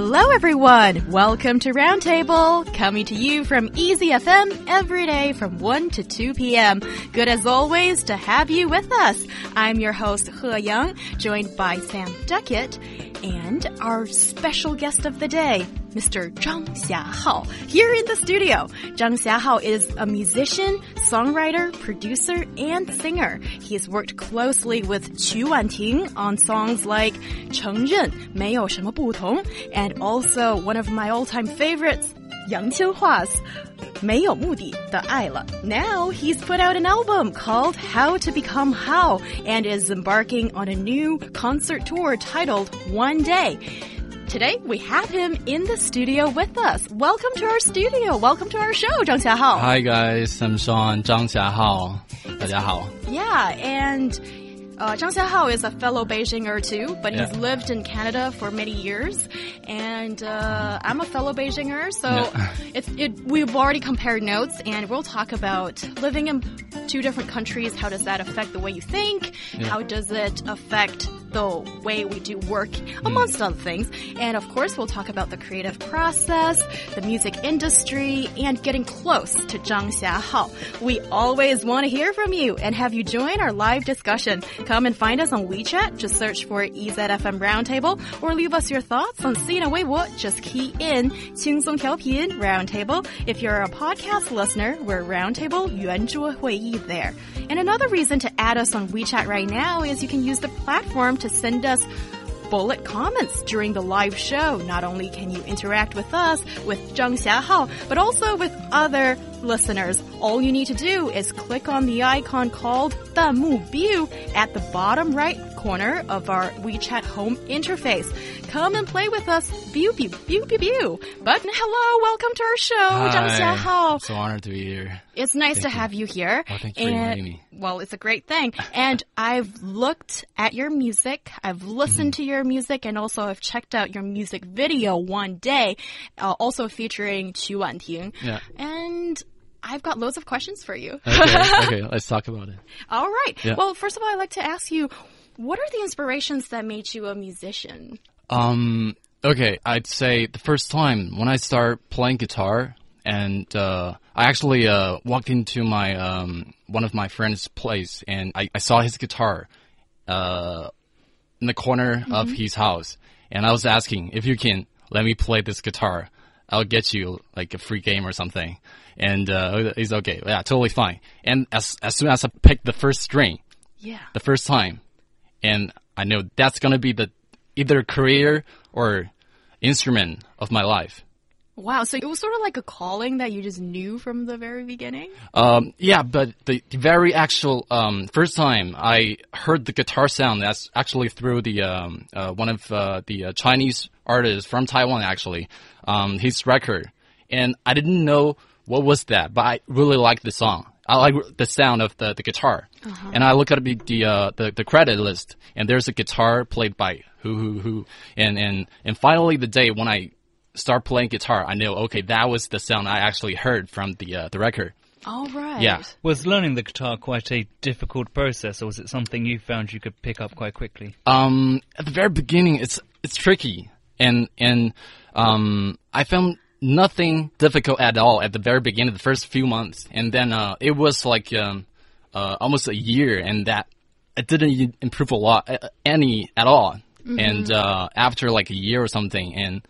Hello, everyone. Welcome to Roundtable, coming to you from Easy FM every day from 1 to 2 p.m. Good as always to have you with us. I'm your host, He Young, joined by Sam Duckett and our special guest of the day, Mr. Zhang Xiaohao here in the studio. Zhang Xiaohao is a musician, songwriter, producer, and singer. He has worked closely with Qu Wanting on songs like 承认没有什么不同 and also one of my all-time favorites, Yang Qianhua's 没有目的的爱了. Now he's put out an album called How to Become How and is embarking on a new concert tour titled One Day. Today we have him in the studio with us. Welcome to our studio. Welcome to our show, Zhang Xiahao. Hi guys, I'm Sean 张霞浩，大家好。 Yeah, and uh, Zhang Xiahao is a fellow Beijinger too, but he's Yeah. lived in Canada for many years, and uh, I'm a fellow Beijinger, so Yeah. it's it. We've already compared notes, and we'll talk about living in two different countries. How does that affect the way you think? How does it affect the way we do work, amongst hmm. other things. And of course, we'll talk about the creative process, the music industry, and getting close to Zhang Xiaohao. We always want to hear from you and have you join our live discussion. Come and find us on WeChat. Just search for EZFM Roundtable or leave us your thoughts on Sina Weibo. Just key in 轻松调频 Roundtable. If you're a podcast listener, we're Roundtable 圆桌会议 there. And another reason to add us on WeChat right now is you can use the platform to send us bullet comments during the live show. Not only can you interact with us, with Zhang Xiaohao, but also with other listeners. All you need to do is click on the icon called the View at the bottom right corner of our WeChat home interface. Come and play with us. Pew, pew, pew, pew, pew. But hello, welcome to our show, Zhang Xiaohao. so honored to be here. It's nice to you. have you here. Well, thank you for And- inviting me. Well, it's a great thing. And I've looked at your music, I've listened Mm-hmm. to your music, and also I've checked out your music video one day, uh, also featuring Qu Wanting. Yeah. And I've got loads of questions for you. Okay, okay, let's talk about it. All right. Yeah. Well, first of all, I'd like to ask you, what are the inspirations that made you a musician? Um, okay, I'd say the first time when I started playing guitar, and uh, I actually uh, walked into my um, one of my friend's place, and I, I saw his guitar uh, in the corner of his house, and I was asking if you can let me play this guitar, I'll get you like a free game or something. And uh, he's okay, yeah, totally fine. And as as soon as I picked the first string, Yeah. the first time, and I know that's gonna be the either career or instrument of my life. Wow. So it was sort of like a calling that you just knew from the very beginning? Um, yeah, but the, the very actual um, first time I heard the guitar sound, that's actually through the um, uh, one of uh, the uh, Chinese artists from Taiwan, actually, um, his record, and I didn't know what was that, but I really liked the song. I like the sound of the, the guitar, and I look at the the, uh, the the credit list, and there's a guitar played by who who who, and and and finally the day when I start playing guitar, I know okay that was the sound I actually heard from the uh, the record. All right. Yeah. Was learning the guitar quite a difficult process, or was it something you found you could pick up quite quickly? Um, at the very beginning, it's it's tricky, and and um, I found nothing difficult at all at the very beginning, the first few months, and then uh, it was like um, uh, almost a year, and that it didn't improve a lot, uh, any at all. And uh, after like a year or something, and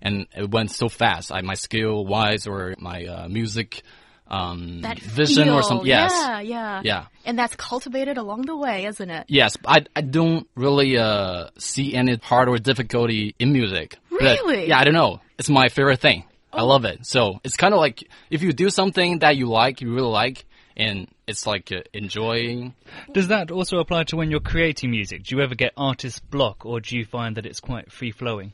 and it went so fast, I, my skill wise or my uh, music um, That vision or something. Yes. Yeah, yeah. Yeah. And that's cultivated along the way, isn't it? Yes, I I don't really uh see any hard or difficulty in music. But, Really? yeah, I don't know. It's my favorite thing. I love it. So it's kind of like if you do something that you like, you really like, and it's like uh, enjoying. Does that also apply to when you're creating music? Do you ever get artist block, or do you find that it's quite free flowing?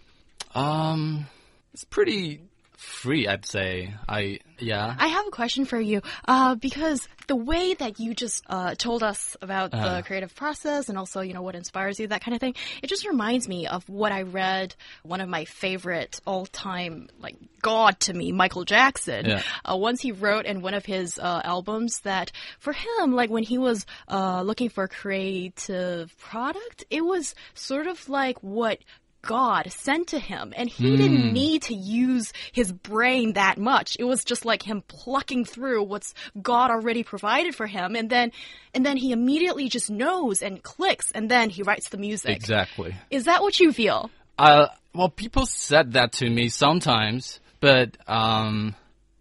Um, it's pretty free. I'd say. I yeah. I have a question for you, uh, because the way that you just uh, told us about Uh-huh. the creative process and also, you know, what inspires you, that kind of thing, it just reminds me of what I read. One of my favorite all-time, like god to me, Michael Jackson. Yeah. Uh, once he wrote in one of his uh, albums that for him, like when he was uh, looking for a creative product, it was sort of like what. God sent to him, and he didn't need to use his brain that much. It was just like him plucking through what's God already provided for him, and then, and then he immediately just knows and clicks, and then he writes the music. Exactly. Is that what you feel? Uh, well, people said that to me sometimes, but um,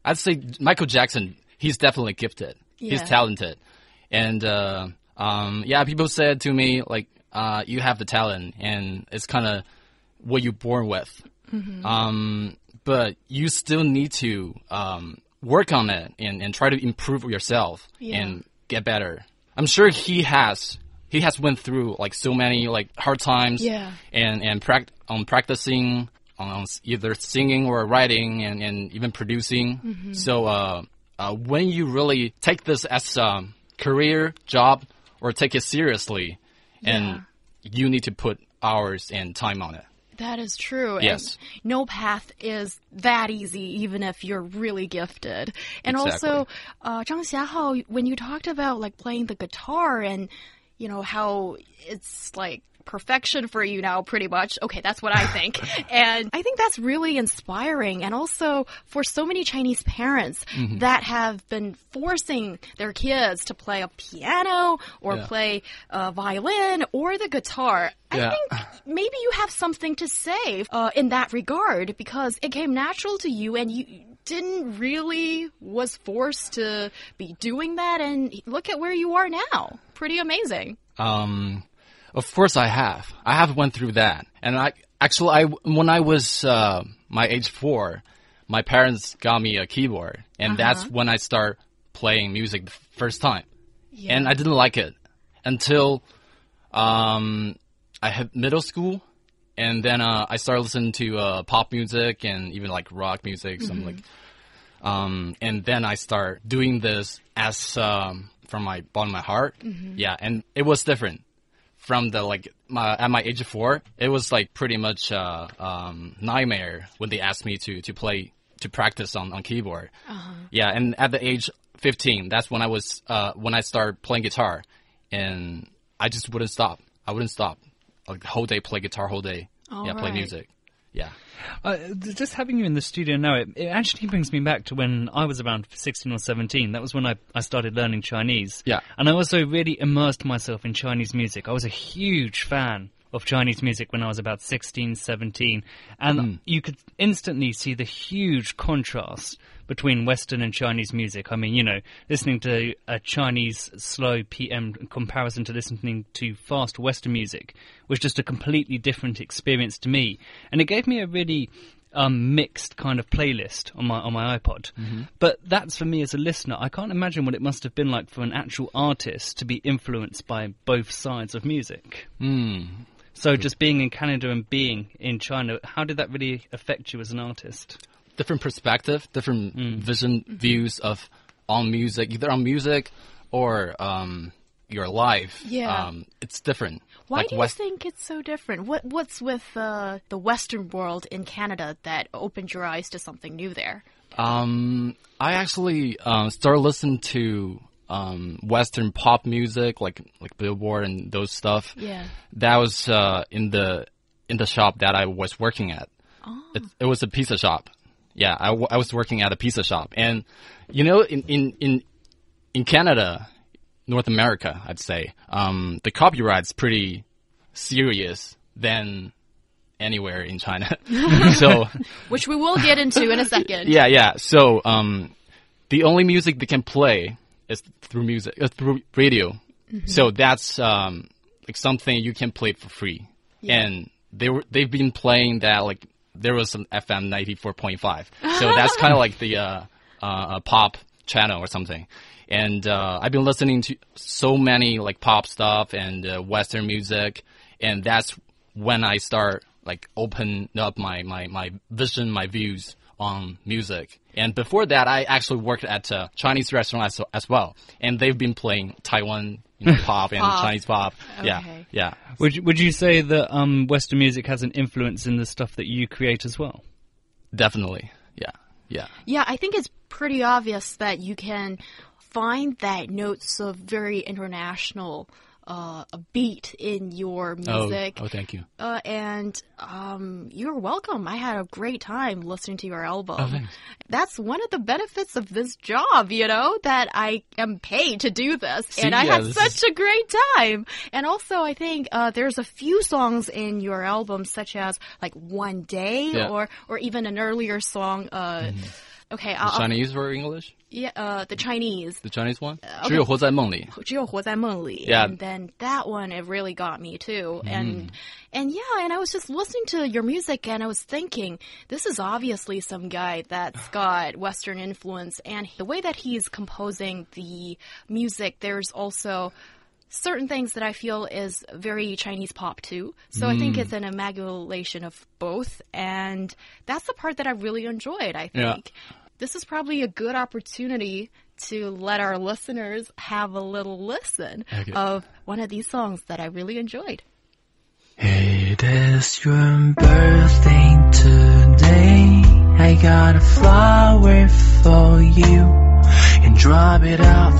I'd say Michael Jackson, he's definitely gifted. He's talented, and uh, um, yeah, people said to me like, uh, "You have the talent, and it's kind of what you're born with." Mm-hmm. Um, but you still need to um, work on it and, and try to improve yourself Yeah. and get better. I'm sure he has. He has went through like so many like hard times Yeah. and and prac- on practicing on either singing or writing and, and even producing. Mm-hmm. So uh, uh, when you really take this as a career job or take it seriously, and you need to put hours and time on it. That is true. and Yes. no path is that easy, even if you're really gifted. And Exactly. also, uh, Zhang Xiaohao, when you talked about like playing the guitar and you know how it's like perfection for you now pretty much okay that's what i think and i think that's really inspiring and also for so many chinese parents Mm-hmm. that have been forcing their kids to play a piano or Yeah. play a violin or the guitar Yeah. i think maybe you have something to say uh, in that regard because it came natural to you and you didn't really was forced to be doing that and look at where you are now pretty amazing Um, of course I have. I have went through that. And I, actually, I, when I was, uh, my age four, my parents got me a keyboard. And that's when I start playing music the first time. And I didn't like it until, um, I had middle school. And then, uh, I started listening to, uh, pop music and even like rock music, some like, um, and then I start doing this as, um, from my bottom of my heart. Yeah. And it was different from the like my, at my age of four, it was like pretty much uh, um, nightmare when they asked me to to play to practice on on keyboard. Yeah, and at the age fifteen, that's when I was uh, when I started playing guitar, and I just wouldn't stop. I wouldn't stop. Like the whole day, play guitar, whole day. yeah, play music. Yeah. Uh, just having you in the studio now, it, it actually brings me back to when I was around 16 or 17. That was when I, I started learning Chinese. Yeah. And I also really immersed myself in Chinese music. I was a huge fan of Chinese music when I was about 16, 17. And hmm. you could instantly see the huge contrast between Western and Chinese music. I mean, you know, listening to a Chinese slow PM in comparison to listening to fast Western music was just a completely different experience to me. And it gave me a really um, mixed kind of playlist on my on my iPod. Mm-hmm. But that's for me as a listener. I can't imagine what it must have been like for an actual artist to be influenced by both sides of music. Hmm. So just being in Canada and being in China, how did that really affect you as an artist? different perspective, different vision views of on music, either on music or um, your life. Yeah. Um, it's different. Why like do you West- think it's so different? What What's with uh, the Western world in Canada that opened your eyes to something new there? Um, I actually um, started listening to um, Western pop music, like like Billboard and those stuff. Yeah. That was uh, in the in the shop that I was working at. It, it was a pizza shop. Yeah, I, w- I was working at a pizza shop, and you know, in in in in Canada, North America, I'd say, um, the copyright's pretty serious than anywhere in China. so Which we will get into in a second. yeah, yeah. So, um, the only music they can play is through music, uh, through radio. So that's um, like something you can play for free. And they were they've been playing that like there was some FM ninety four point five. So that's kind of like the uh, uh, pop channel or something. And uh, I've been listening to so many like pop stuff and uh, Western music, and that's when I start like open up my my my vision, my views on music. And before that, I actually worked at a Chinese restaurant as, as well, and they've been playing Taiwan you know, pop and Pop. Chinese pop. Yeah, yeah. Would you, would you say that um, Western music has an influence in the stuff that you create as well? Definitely. Yeah, yeah. Yeah, I think it's pretty obvious that you can find that notes of very international uh, a beat in your music. Oh, oh, thank you. Uh, and um, you're welcome. I had a great time listening to your album. Oh, thanks. That's one of the benefits of this job, you know, that I am paid to do this. See, and I yeah, had such a great time. And also, I think uh, there's a few songs in your album, such as like One Day Yeah. or, or even an earlier song. Uh, Okay, I'll, I'll- Chinese or English? yeah, uh, the Chinese. The Chinese one? okay. 只有活在梦里.只有活在梦里. Yeah. And then that one, it really got me too. Mm. And, and yeah, and I was just listening to your music and I was thinking, this is obviously some guy that's got Western influence and the way that he's composing the music, there's also certain things that I feel is very Chinese pop too. So I Mm. think it's an amalgamation of both. And that's the part that I really enjoyed, I Yeah. think. This is probably a good opportunity to let our listeners have a little listen Okay. of one of these songs that I really enjoyed. It is your birthday today. I got a flower for you and drop it off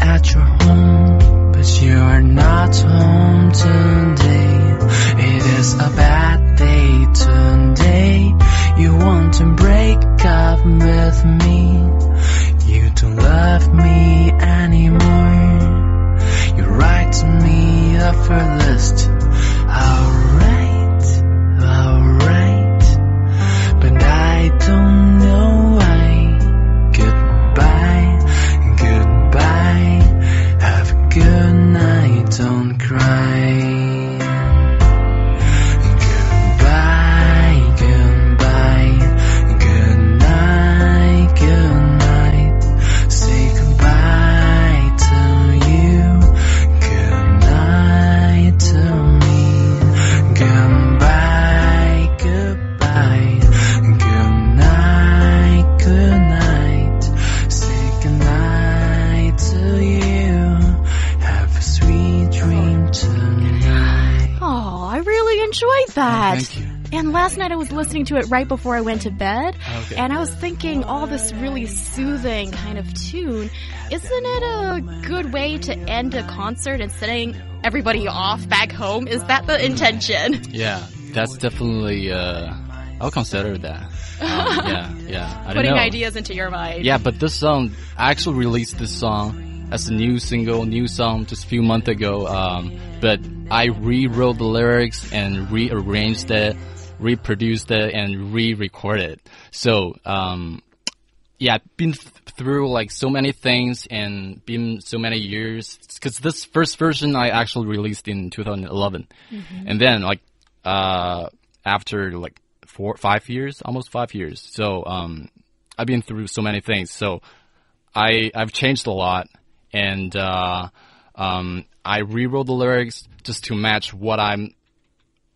at your home. But you are not home today. It is a bad day today. You want to break up with me. That. thank you. And last night I was listening to it right before I went to bed. Okay. And I was thinking all this really soothing kind of tune. Isn't it a good way to end a concert and setting everybody off back home? Is that the intention? Yeah, that's definitely, uh, I'll consider that. Um, yeah, yeah. Putting know. ideas into your mind. Yeah, but this song, I actually released this song as a new single, new song just a few months ago. Um, but I rewrote the lyrics and rearranged it, reproduced it, and re-recorded it. So, um, yeah, I've been th- through like so many things and been so many years. Because this first version I actually released in 2011, and then like uh, after like four, five years, almost five years. So um, I've been through so many things. So I I've changed a lot, and uh, um, I rewrote the lyrics just to match what I'm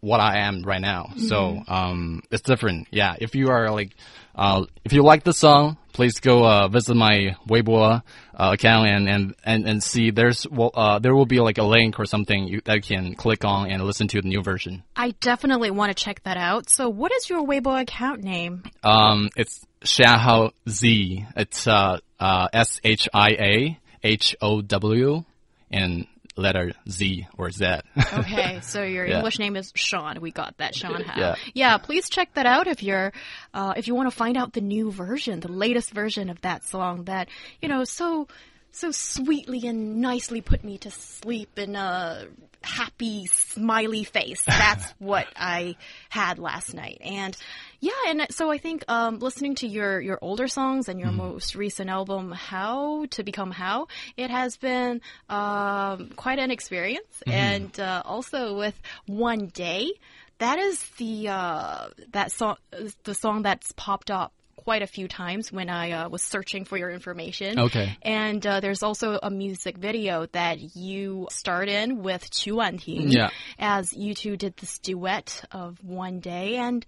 what I am right now. So um, it's different. Yeah, if you are like, uh, if you like the song, please go uh, visit my Weibo uh, account and, and, and, and see. There's well, uh, there will be like a link or something you, that you can click on and listen to the new version. I definitely want to check that out. So what is your Weibo account name? Um, it's Xiahao Z. It's uh, uh, S H I A H O W and letter Z or Z. Okay, so your Yeah. English name is Sean. We got that, Sean. Yeah. yeah. Please check that out if you're, uh, if you want to find out the new version, the latest version of that song that you know so, so sweetly and nicely put me to sleep in a happy, smiley face. That's what I had last night, and yeah, and so I think um, listening to your your older songs and your most recent album, "How to Become How," it has been um, quite an experience, and uh, also with "One Day," that is the uh, that song, the song that's popped up quite a few times when I uh, was searching for your information. Okay. And uh, there's also a music video that you starred in with Qu Wanting. Yeah. As you two did this duet of One Day. And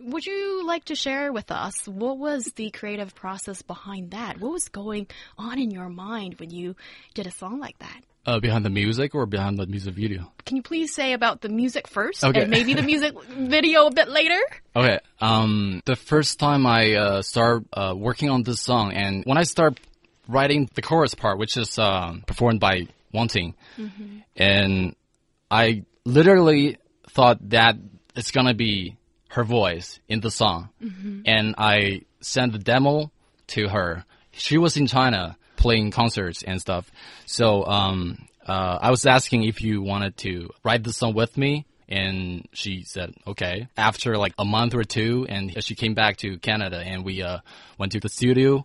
would you like to share with us what was the creative process behind that? What was going on in your mind when you did a song like that? Uh, behind the music or behind the music video? Can you please say about the music first Okay. and maybe the music video a bit later? Okay. Um, the first time I uh, start uh, working on this song, and when I start writing the chorus part, which is um, performed by Wanting, and I literally thought that it's gonna be her voice in the song, and I sent the demo to her. She was in China playing concerts and stuff, so um, uh, I was asking if you wanted to write the song with me. And she said, okay. After like a month or two, and she came back to Canada, and we uh, went to the studio,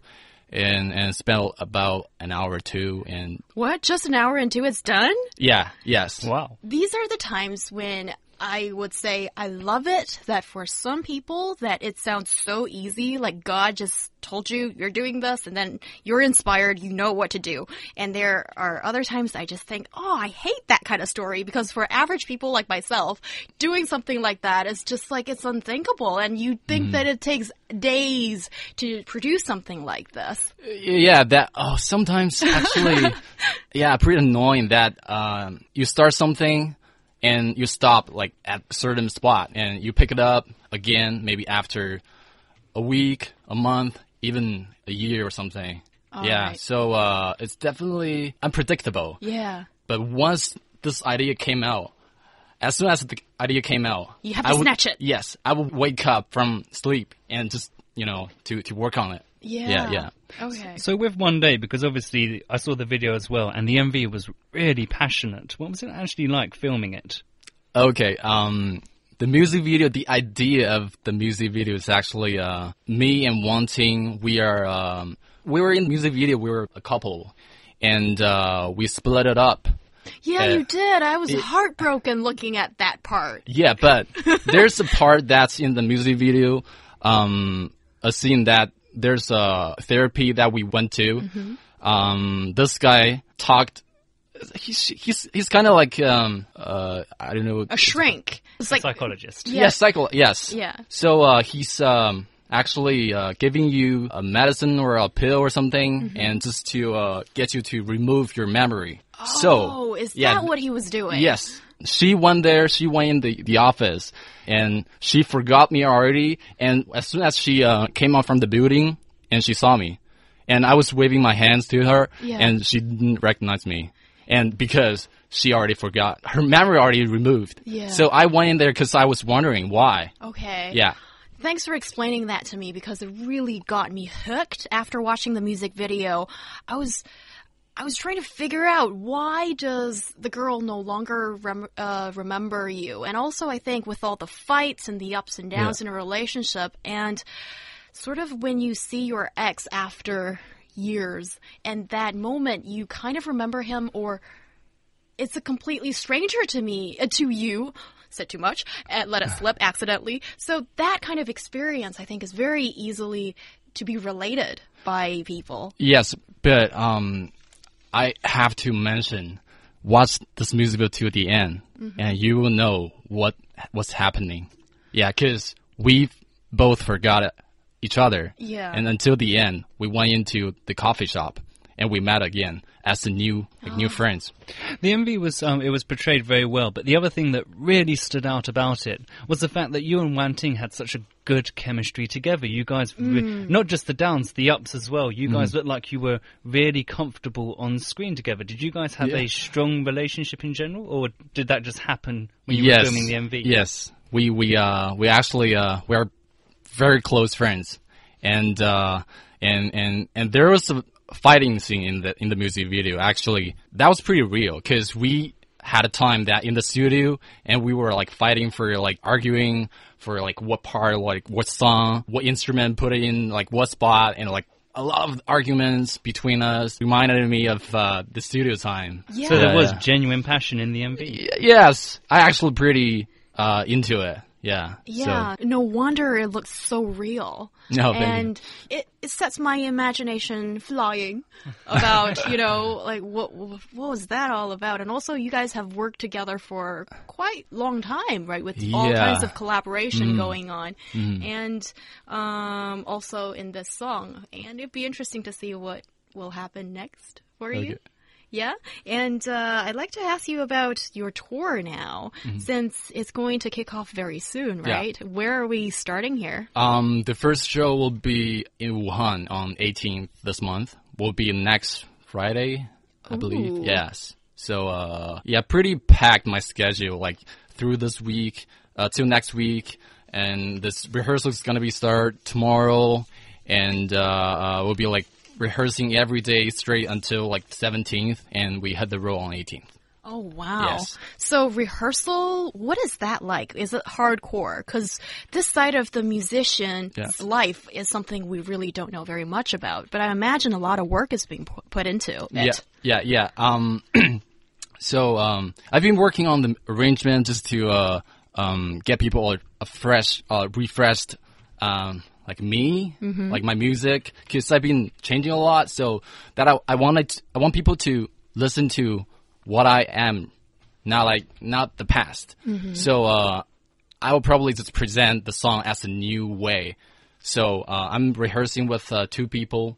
and and spent about an hour or two, and What? Just an hour and two it's done? yeah, yes, Wow. These are the times when I would say I love it that for some people that it sounds so easy, like God just told you you're doing this and then you're inspired, you know what to do. And there are other times I just think, oh, I hate that kind of story because for average people like myself, doing something like that is just like it's unthinkable and you think that it takes days to produce something like this. Yeah, that. Oh, sometimes actually, yeah, pretty annoying that um, you start something and you stop like at a certain spot and you pick it up again maybe after a week, a month, even a year or something. yeah, right. so uh, it's definitely unpredictable. Yeah. But once this idea came out, as soon as the idea came out, You have I to would- snatch it. Yes, I would wake up from sleep and just you know to to work on it. Yeah. Yeah, yeah. Okay. So with One Day, because obviously I saw the video as well, and the MV was really passionate. What was it actually like filming it? Okay, um, the music video, the idea of the music video is actually, uh, me and Wanting, we are, um, we were in the music video, we were a couple, and, uh, we split it up. Yeah, Uh, you did. I was heartbroken looking at that part. Yeah, but there's a part that's in the music video, um, a scene that there's a therapy that we went to. Um, this guy talked, he's, he's, he's kind of like, um, uh, I don't know. A shrink. It's like Psychologist. Yeah. Yes, cycle. Yes. Yeah. So uh, he's um, actually uh, giving you a medicine or a pill or something, Mm-hmm. and just to uh, get you to remove your memory. so Oh, is yeah, that what he was doing? Yes. She went there, she went in the, the office, and she forgot me already. And as soon as she uh, came out from the building, and she saw me, and I was waving my hands to her, Yeah. and she didn't recognize me. And because she already forgot, her memory already removed. Yeah. So I went in there because I was wondering why. Okay. Yeah. Thanks for explaining that to me because it really got me hooked after watching the music video. I was I was trying to figure out why does the girl no longer rem uh, remember you? And also I think with all the fights and the ups and downs Yeah. in a relationship and sort of when you see your ex after years and that moment you kind of remember him or it's a completely stranger to me, uh, to you. Said too much, and let it slip accidentally. So that kind of experience, I think, is very easily to be related by people. Yes, but um, I have to mention, watch this music video to the end, Mm-hmm. and you will know what what's happening. Yeah, because we both forgot each other. Yeah. And until the end, we went into the coffee shop and we met again as the new like, Oh. new friends. The MV was um, it was portrayed very well, but the other thing that really stood out about it was the fact that you and Wanting had such a good chemistry together. You guys, re- not just the downs, the ups as well. You guys looked like you were really comfortable on screen together. Did you guys have Yeah. a strong relationship in general, or did that just happen when you yes. were filming the MV? Yes, we we uh we actually uh we are very close friends, and uh and and and there was a fighting scene in the in the music video. Actually, that was pretty real because we had a time that in the studio and we were like fighting for like arguing for like what part like what song what instrument put it in like what spot and like a lot of arguments between us reminded me of uh, the studio time Yeah. So there was genuine passion in the MV. Y- yes, I actually pretty uh, into it. Yeah. Yeah, no wonder it looks so real. No, and it, it sets my imagination flying about, you know, like what what was that all about? And also, you guys have worked together for quite long time, right? With all Yeah. Mm-hmm. kinds of collaboration going on, and um, also in this song. And it'd be interesting to see what will happen next for you. Yeah, and uh, I'd like to ask you about your tour now, since it's going to kick off very soon, Mm-hmm. Yeah. right? Where are we starting here? Um, the first show will be in Wuhan on 18th this month. Will be next Friday, I Ooh. believe. Yes. So, uh, yeah, pretty packed my schedule, like through this week, uh, till next week. And this rehearsal is gonna be start tomorrow. And, uh, uh, we'll be like rehearsing every day straight until like 17th. And we had the road on 18th. Oh wow! Yes. So rehearsal, what is that like? Is it hardcore? Because this side of the musician's life is something we really don't know very much about. But I imagine a lot of work is being put into it. Yeah, yeah, yeah. Um, so um, I've been working on the arrangement just to uh, um, get people a, a fresh, uh, refreshed, um, like me, like my music, because I've been changing a lot. So that I, I wanted, I want people to listen to what I am, not like not the past. So uh, I will probably just present the song as a new way. So uh, I'm rehearsing with uh, two people,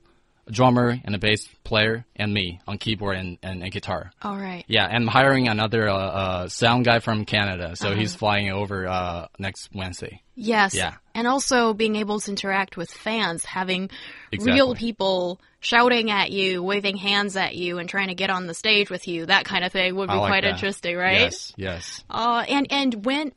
a drummer and a bass player, and me on keyboard and, and, and guitar. All right. Yeah, and I'm hiring another uh, uh, sound guy from Canada, so he's flying over uh, next Wednesday. Yes. Yeah. And also being able to interact with fans, having Exactly. real people shouting at you, waving hands at you, and trying to get on the stage with you, that kind of thing would be like quite that. interesting, right? Yes, yes. Uh, and and when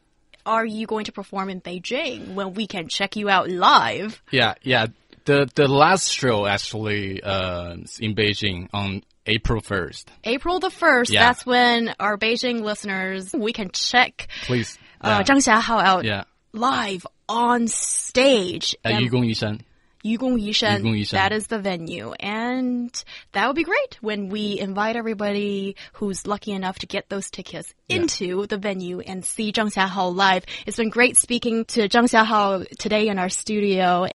are you going to perform in Beijing when we can check you out live? Yeah, yeah. The the last show actually uh, in Beijing on April first. April the 1st, Yeah. that's when our Beijing listeners, we can check Please. uh, Zhang Xiaohao out yeah. live on stage. At Yugong Yishan. Yugong Yishan, Yugong Yishan. that is the venue. And that would be great when we invite everybody who's lucky enough to get those tickets into the venue and see Zhang Xiaohao live. It's been great speaking to Zhang Xiaohao today in our studio.